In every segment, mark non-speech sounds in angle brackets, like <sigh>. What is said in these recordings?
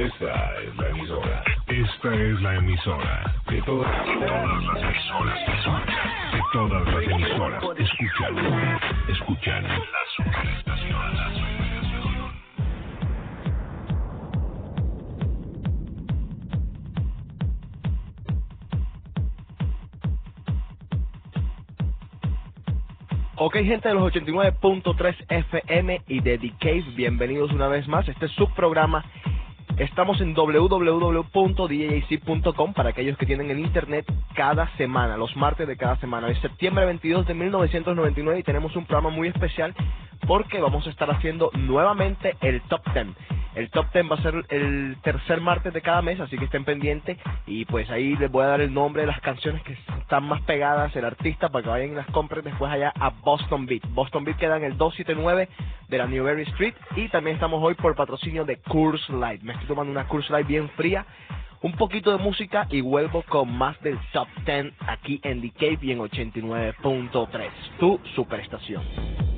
Esta es la emisora. Esta es la emisora. De todas, las emisoras que son. De todas las emisoras. Escuchan. Escuchan la superestación. La superestación. Ok, gente de los 89.3 FM y de The bienvenidos una vez más. Este es su programa. Estamos en www.djc.com para aquellos que tienen el internet cada semana, los martes de cada semana. Es septiembre 22 de 1999 y tenemos un programa muy especial porque vamos a estar haciendo nuevamente el Top 10. El Top 10 va a ser el tercer martes de cada mes, así que estén pendientes y pues ahí les voy a dar el nombre de las canciones que están más pegadas, el artista, para que vayan y las compren después allá a Boston Beat. Boston Beat queda en el 279 de la Newberry Street y también estamos hoy por patrocinio de Curse Light. Me estoy tomando una Curse Light bien fría un poquito de música y vuelvo con más del Top 10 aquí en The Cave y en 89.3, tu superestación.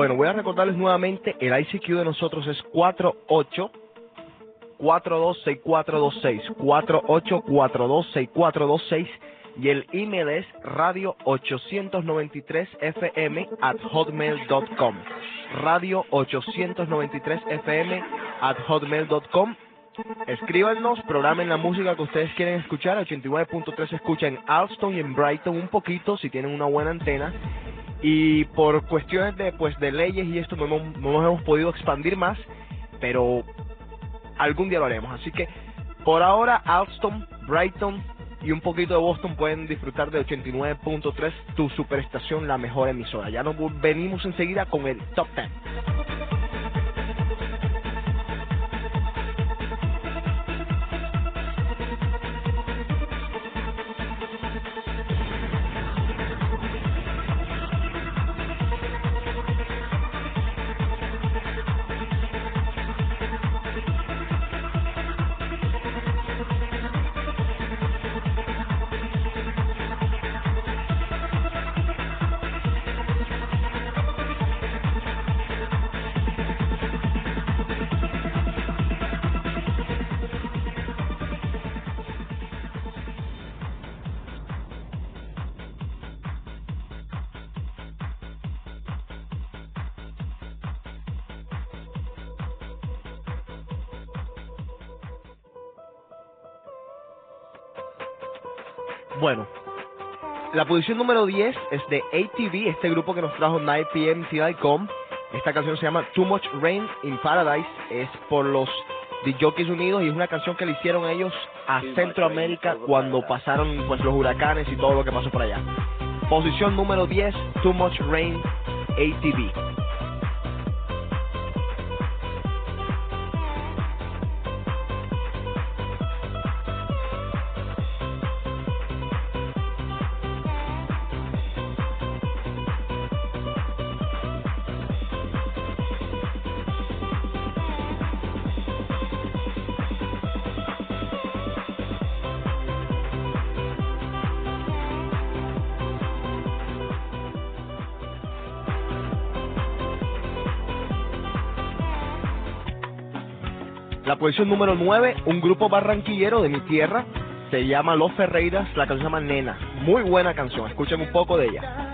Bueno, voy a recordarles nuevamente, el ICQ de nosotros es 48 426426 48426426 y el email es radio 893 fm at hotmail.com radio 893 fm at hotmail.com Escríbanos, programen la música que ustedes quieren escuchar. 89.3 se escucha en Alston y en Brighton un poquito si tienen una buena antena y por cuestiones de pues de leyes y esto no no nos hemos podido expandir más pero algún día lo haremos. Así que por ahora Alston, Brighton y un poquito de Boston pueden disfrutar de 89.3 tu superestación la mejor emisora. Ya nos venimos enseguida con el top 10 Bueno, la posición número 10 es de ATV, este grupo que nos trajo 9pm Till Esta canción se llama Too Much Rain in Paradise, es por los The Jockeys Unidos y es una canción que le hicieron ellos a Centroamérica cuando pasaron pues los huracanes y todo lo que pasó por allá. Posición número 10, Too Much Rain, ATV. La posición número 9, un grupo barranquillero de mi tierra, se llama Los Ferreiras, la canción se llama Nena. Muy buena canción, escuchen un poco de ella.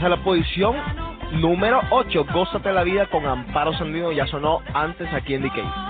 Es la posición número 8. Gózate la vida con Amparo Sandino. Ya sonó antes aquí en DK.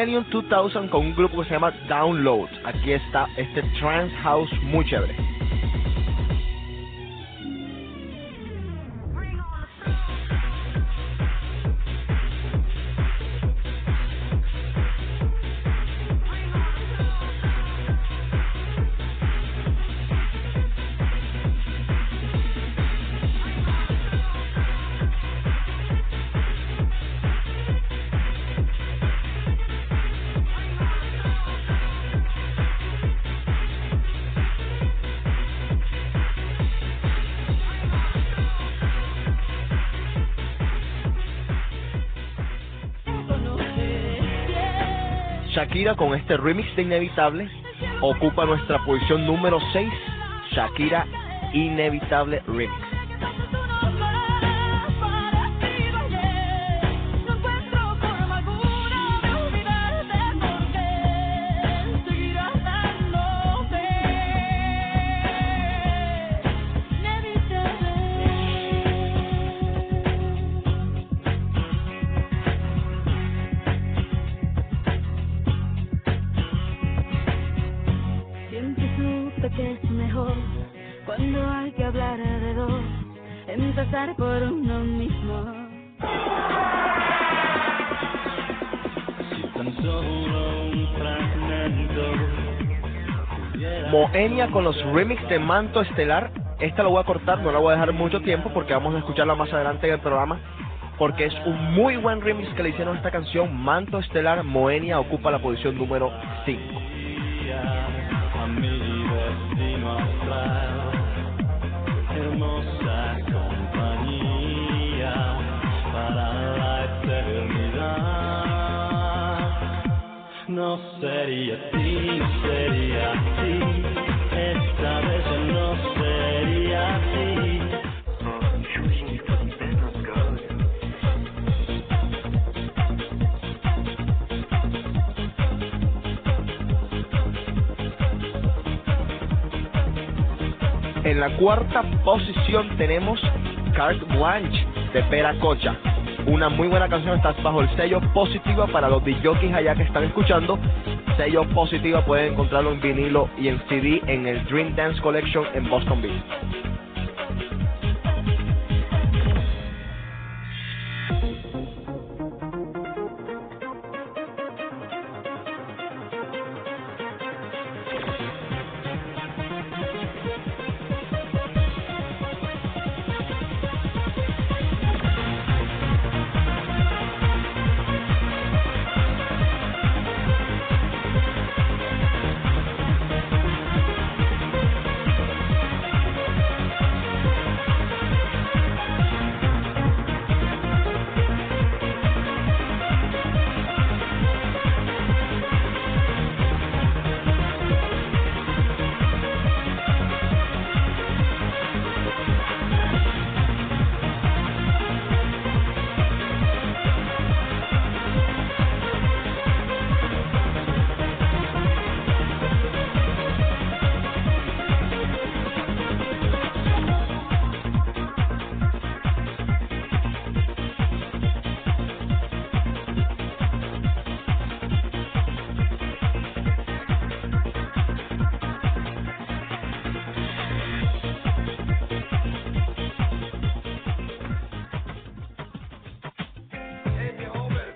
Millennium 2000 con un grupo que se llama Download. Aquí está este trance house muy chévere. Shakira con este remix de Inevitable ocupa nuestra posición número 6. Shakira Inevitable Remix. Supe que es mejor cuando hay que hablar de dos, empezar por uno mismo. Moenia con los remix de Manto Estelar. Esta lo voy a cortar, no la voy a dejar mucho tiempo porque vamos a escucharla más adelante en el programa. Porque es un muy buen remix que le hicieron a esta canción. Manto Estelar, Moenia ocupa la posición número 5. No sería a ti, no sería a ti, esta vez no sería a ti. En la cuarta posición tenemos Carte Blanche de Pera Cocha. Una muy buena canción, está bajo el sello Positiva para los DJs allá que están escuchando. Sello Positiva pueden encontrarlo en vinilo y en CD en el Dream Dance Collection en Boston Beach.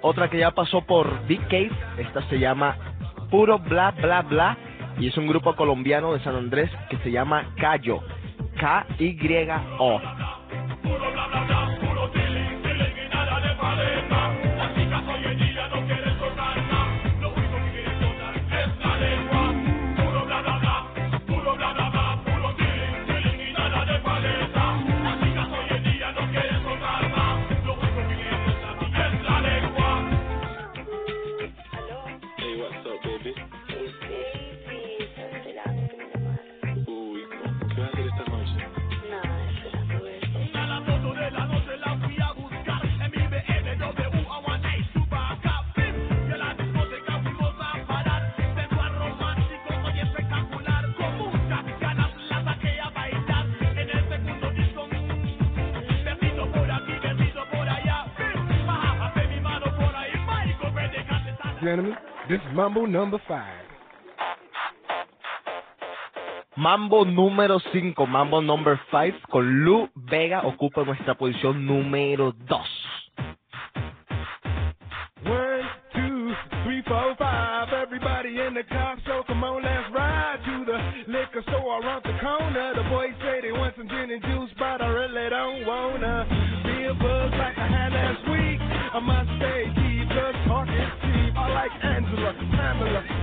Otra que ya pasó por Big Cave, esta se llama Puro Bla Bla Bla y es un grupo colombiano de San Andrés que se llama Cayo, K-Y-O. This is Mambo number five. Mambo número 5, Mambo number 5 con Lu Vega ocupa nuestra posición número 2. One, two, three, four, five. Everybody in the car, so come on, let's ride to the liquor store around the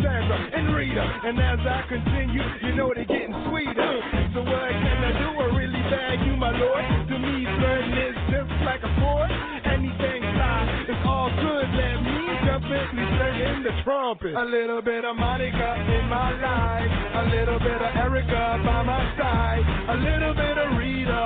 Sandra, and Rita. And as I continue, you know they're getting sweeter. So what can I do? I really bag you, my lord. To me, flirting is just like a sport. Anything fly, it's all good. Let me please turn in the trumpet. A little bit of Monica in my life, a little bit of Erica by my side, a little bit of Rita,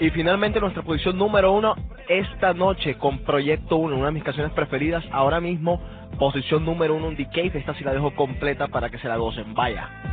Y finalmente nuestra posición número 1 esta noche con Proyecto 1, una de mis canciones preferidas ahora mismo, posición número 1 en The Cave, esta sí la dejo completa para que se la gocen, vaya.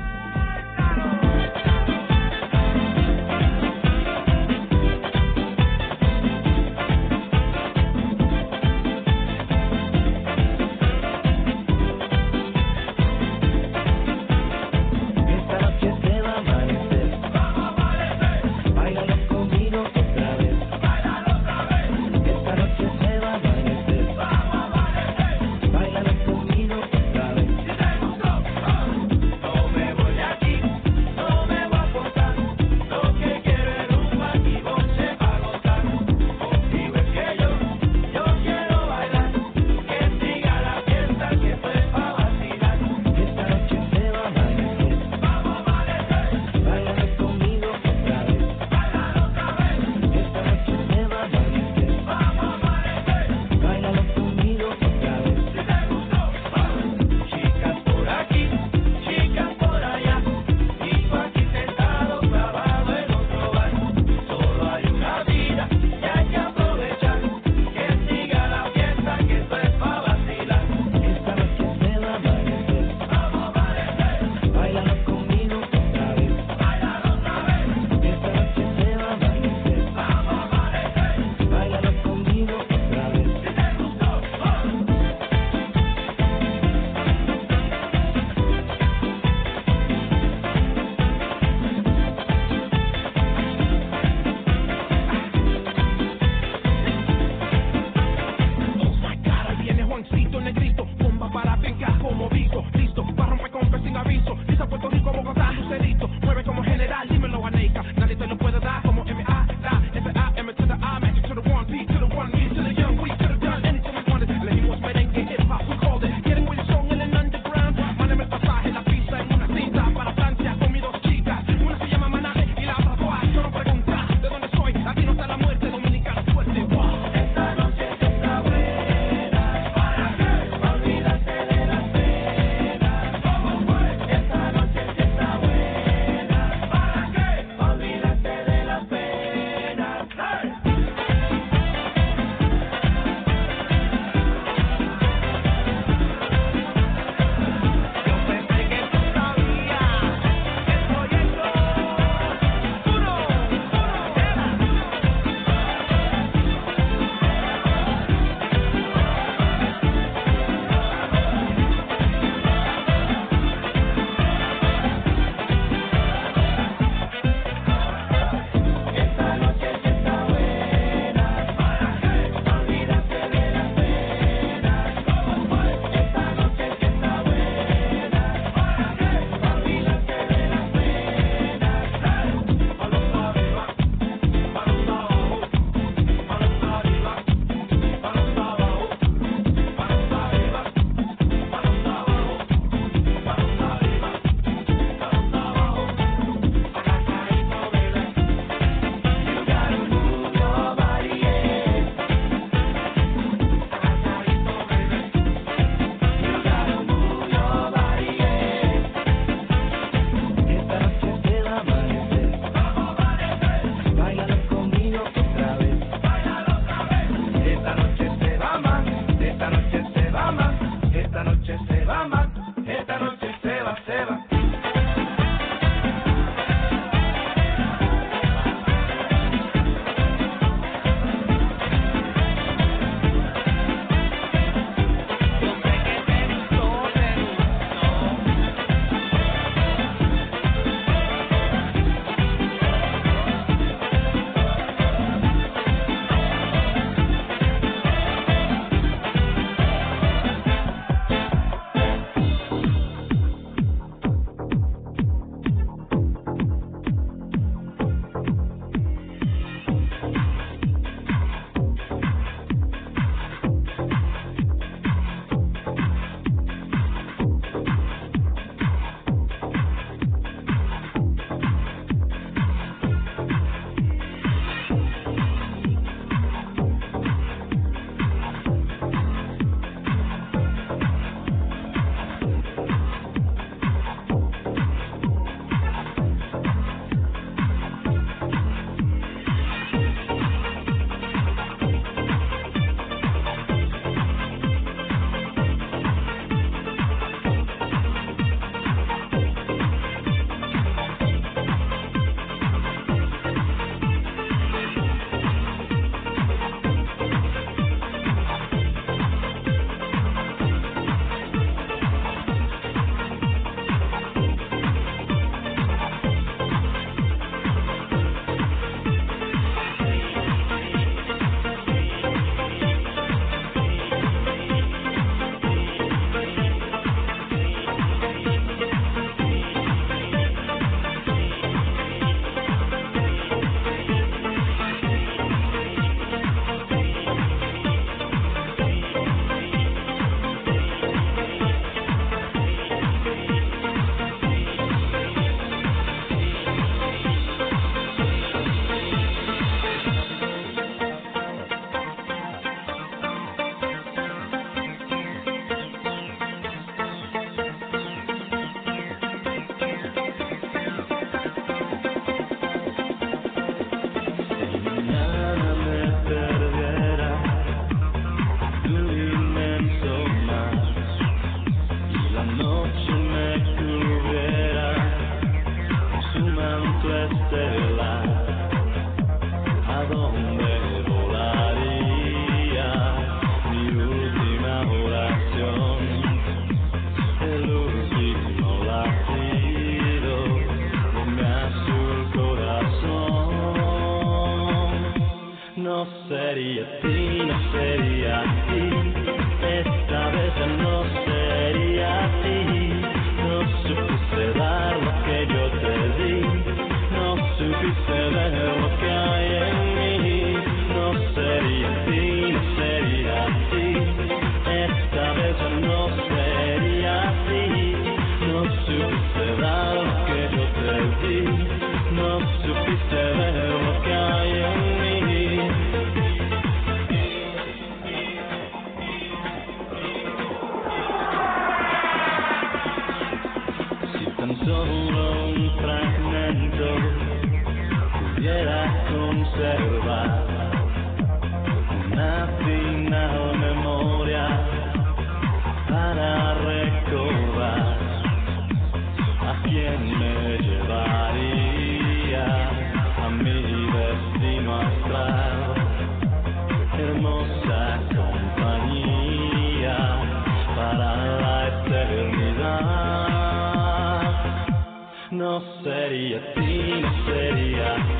No sería a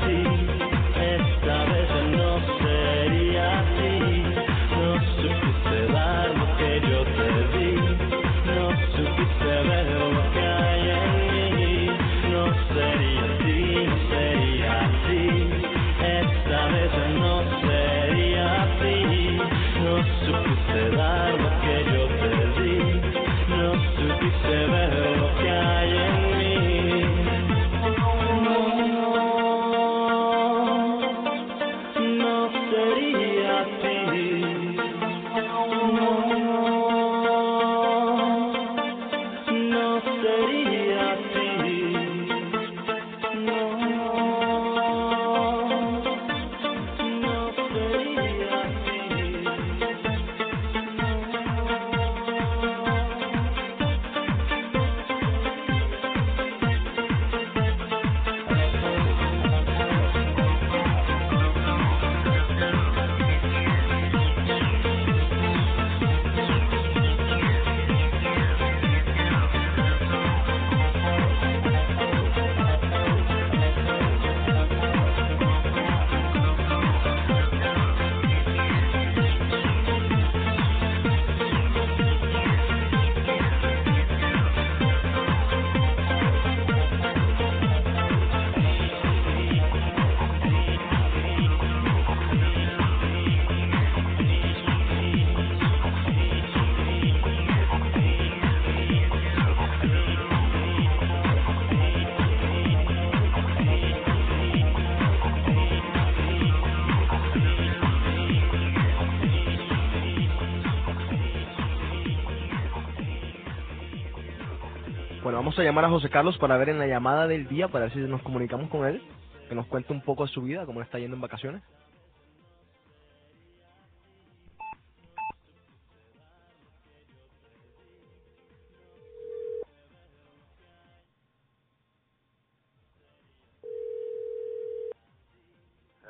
Bueno, vamos a llamar a José Carlos para ver en la llamada del día, para ver si nos comunicamos con él, que nos cuente un poco de su vida, cómo le está yendo en vacaciones.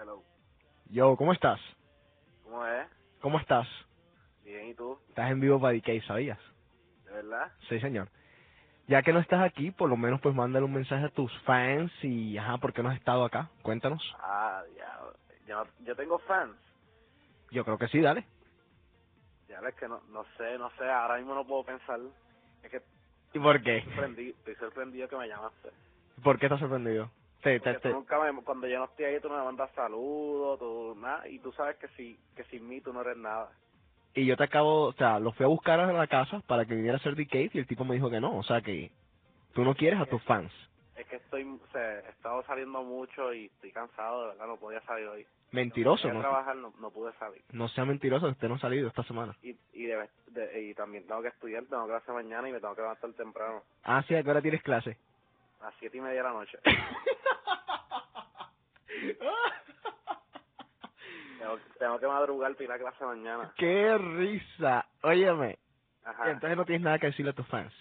Hello. Yo, ¿cómo estás? ¿Cómo es? ¿Cómo estás? Bien, ¿y tú? Estás en vivo para DK, ¿sabías? ¿De verdad? Sí, señor. Ya que no estás aquí, por lo menos pues mándale un mensaje a tus fans y, ajá, ¿por qué no has estado acá? Cuéntanos. Ah, ya. Yo, yo tengo fans. Yo creo que sí, dale. Ya ves que no, no sé, no sé, ahora mismo no puedo pensar. Es que ¿Y por qué? estoy sorprendido, estoy sorprendido que me llamaste. ¿Por qué estás sorprendido? Te, te, te- nunca me, cuando yo no estoy ahí tú no me mandas saludos, tú nada, y tú sabes que si, que sin mí tú no eres nada. Y yo te acabo, o sea, lo fui a buscar a la casa para que viniera a hacer DK y el tipo me dijo que no. O sea que tú no quieres a tus fans. Es que estoy, o sea, he estado saliendo mucho y estoy cansado, de verdad, no podía salir hoy. Mentiroso, ¿no? trabajar, no, no pude salir. No sea mentiroso usted no ha salido esta semana. Y, y, debe- de- y también tengo que estudiar, tengo clase mañana y me tengo que levantar temprano, Ah, sí, ¿a qué hora tienes clase? a siete y media de la noche. <laughs> tengo, tengo que madrugar para ir a clase mañana. ¡Qué risa! Óyeme, Ajá. entonces no tienes nada que decirle a tus fans.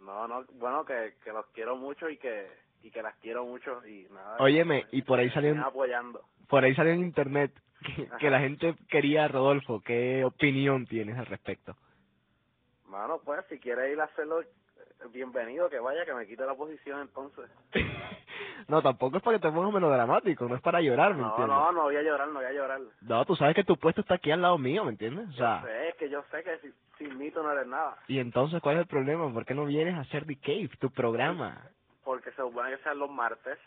No, no, bueno, que, que los quiero mucho y que, y que las quiero mucho y nada. Óyeme, y por ahí salió, apoyando. por ahí salió en internet que, la gente quería a Rodolfo. ¿Qué opinión tienes al respecto? Mano, pues si quiere ir a hacerlo, bienvenido, que vaya, que me quite la posición entonces. <laughs> no, tampoco es para que te pongas melodramático, no es para llorar, ¿me No, entiendes? no, no voy a llorar, no voy a llorar. No, tú sabes que tu puesto está aquí al lado mío, ¿me entiendes? O sea, Yo sé, es que yo sé que si, sin mí tú no eres nada. y entonces, ¿cuál es el problema? ¿Por qué no vienes a hacer The Cave, tu programa? Porque se supone que sean los martes.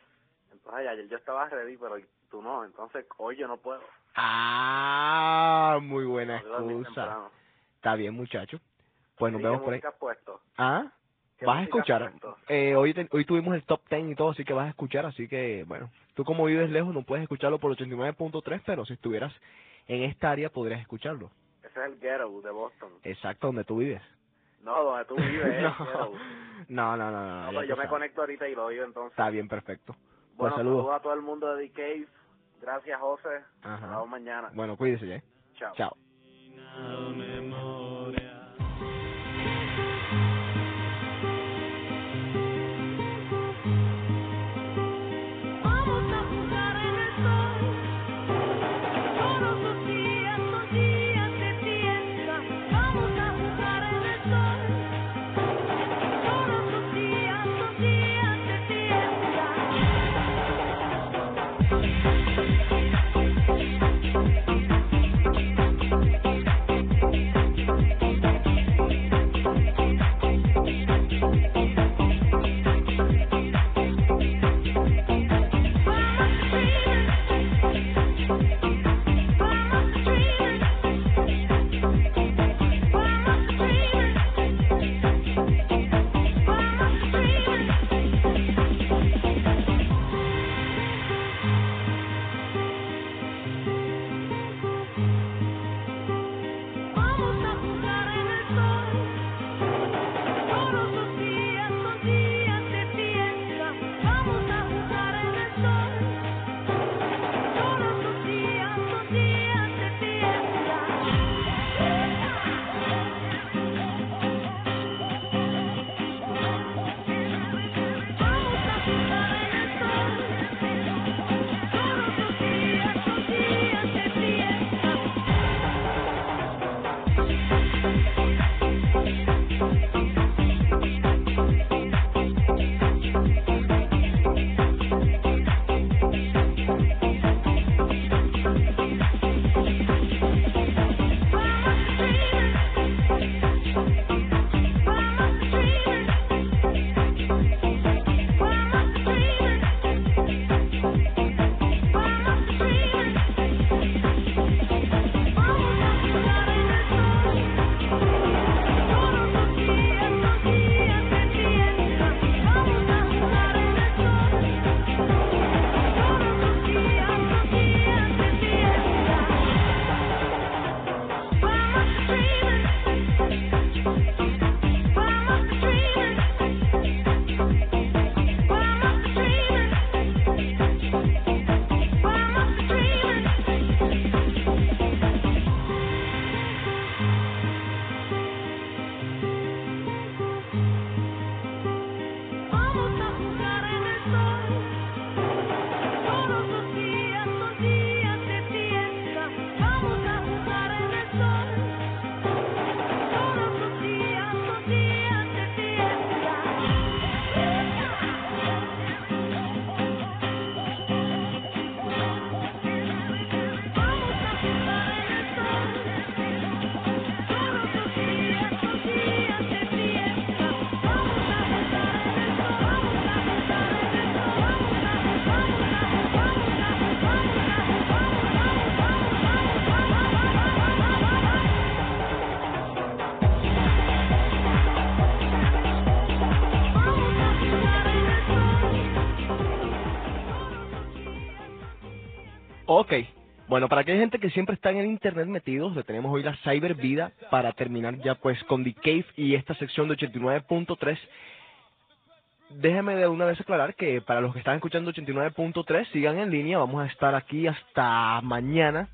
Entonces ayer yo estaba ready, pero tú no. Entonces hoy yo no puedo. Ah, muy buena excusa. Está bien, muchacho. Pues nos Sí, ¿qué vemos por ahí. puesto? Ah, ¿Qué vas a escuchar. Eh, hoy, te- hoy tuvimos el top 10 y todo, así que vas a escuchar. Así que, bueno, tú como vives lejos no puedes escucharlo por 89.3, pero si estuvieras en esta área podrías escucharlo. Ese es el Ghetto de Boston. Exacto, donde tú vives. No, donde tú vives, es <laughs> no. no, no, no, no. Pues yo me sabes. conecto ahorita y lo oigo entonces. Está bien, perfecto. Pues Bueno, saludos. saludos a todo el mundo de The Cave. Gracias, José. Ajá. Nos vemos mañana. Bueno, cuídese ya. ¿eh? Chao. Chao. Bueno, para aquella gente que siempre está en el internet metidos, le tenemos hoy la Cyber Vida para terminar ya pues con The Cave y esta sección de 89.3. Déjeme de una vez aclarar que para los que están escuchando 89.3, sigan en línea, vamos a estar aquí hasta mañana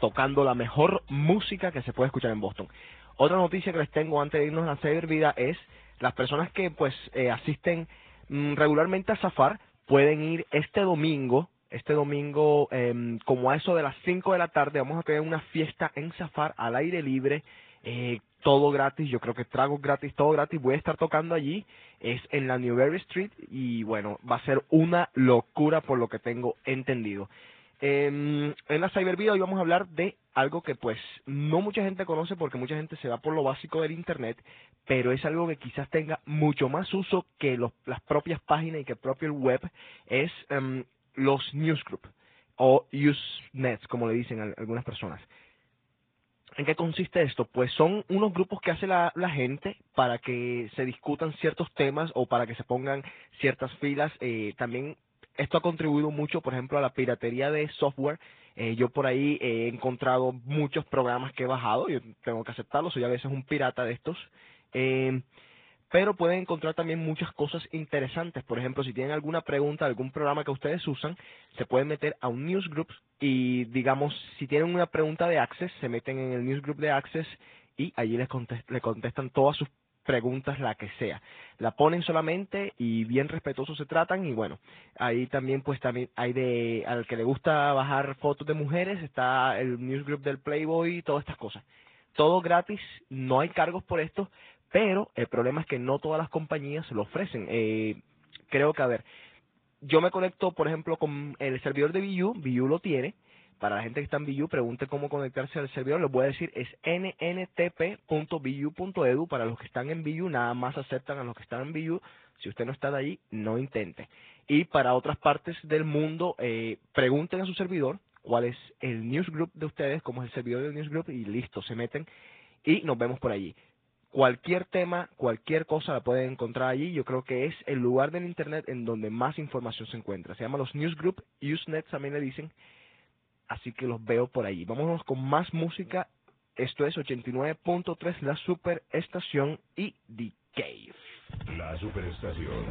tocando la mejor música que se puede escuchar en Boston. Otra noticia que les tengo antes de irnos a la Cyber Vida es las personas que pues eh, asisten mm, regularmente a Zafar, pueden ir este domingo, este domingo, em, como a eso de las 5 de la tarde, vamos a tener una fiesta en Zafar al aire libre, eh, todo gratis, yo creo que tragos gratis, todo gratis, voy a estar tocando allí, es en la Newberry Street y bueno, va a ser una locura por lo que tengo entendido. Em, en la Cybervida hoy vamos a hablar de algo que pues no mucha gente conoce porque mucha gente se va por lo básico del Internet, pero es algo que quizás tenga mucho más uso que las propias páginas y que el propio web, es em, los newsgroup o Usenets, como le dicen algunas personas. ¿En qué consiste esto? Pues son unos grupos que hace la, gente para que se discutan ciertos temas o para que se pongan ciertas filas. Eh, también esto ha contribuido mucho, por ejemplo, a la piratería de software. Eh, yo por ahí he encontrado muchos programas que he bajado, yo tengo que aceptarlo, soy a veces un pirata de estos. Eh, pero pueden encontrar también muchas cosas interesantes. Por ejemplo, si tienen alguna pregunta, algún programa que ustedes usan, se pueden meter a un newsgroup y, digamos, si tienen una pregunta de Access, se meten en el newsgroup de Access y allí les contest- le contestan todas sus preguntas, la que sea. La ponen solamente y bien respetuosos se tratan y bueno, ahí también pues también hay de, al que le gusta bajar fotos de mujeres, está el newsgroup del Playboy y todas estas cosas. Todo gratis, no hay cargos por esto, pero el problema es que no todas las compañías lo ofrecen. Eh, creo que, a ver, yo me conecto, por ejemplo, con el servidor de VU, VU lo tiene. Para la gente que está en VU, pregunte cómo conectarse al servidor. Les voy a decir, es nntp.vu.edu. Para los que están en VU, nada más aceptan a los que están en VU. Si usted no está de allí, no intente. Y para otras partes del mundo, eh, pregunten a su servidor cuál es el newsgroup de ustedes, cómo es el servidor del newsgroup y listo, se meten y nos vemos por allí cualquier tema, cualquier cosa la pueden encontrar allí. Yo creo que es el lugar del Internet en donde más información se encuentra. Se llama los Newsgroup, Usenet también le dicen. Así que los veo por allí. Vámonos con más música. Esto es 89.3, la superestación y The Cave. La superestación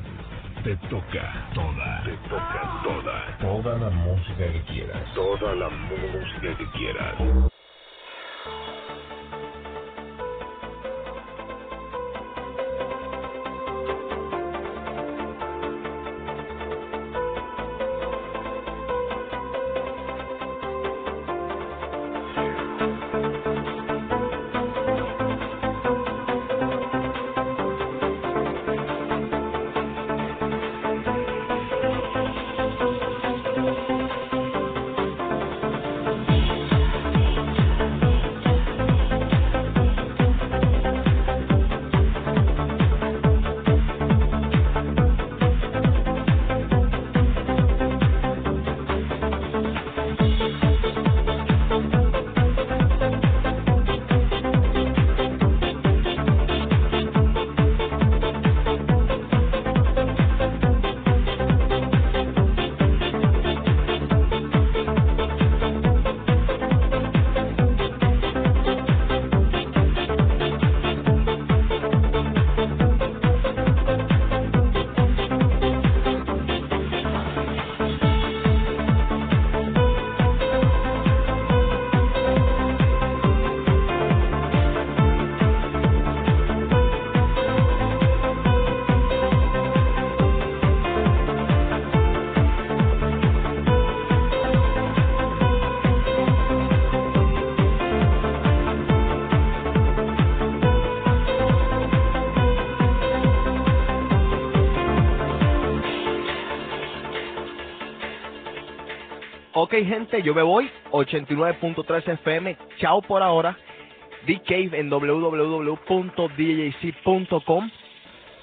te toca toda, te toca toda, toda la música que quieras, toda la música que quieras. Gente, yo me voy. 89.3 FM. Chao por ahora. The Cave en www.djc.com.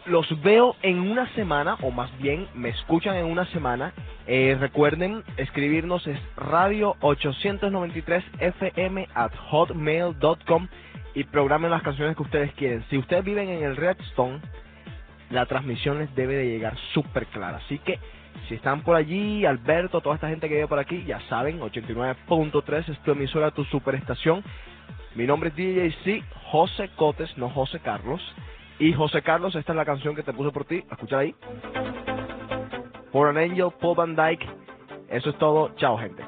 Los veo en una semana, o más bien me escuchan en una semana. Eh, recuerden escribirnos es radio 893 fm at hotmail.com y programen las canciones que ustedes quieren. Si ustedes viven en el Redstone, la transmisión les debe de llegar súper clara. Así que si están por allí, Alberto, toda esta gente que vive por aquí, ya saben, 89.3 es tu emisora, tu superestación. Mi nombre es DJC José Cotes, no José Carlos. Y José Carlos, esta es la canción que te puse por ti. Escucha ahí. For an Angel, Paul Van Dyke. Eso es todo. Chao, gente.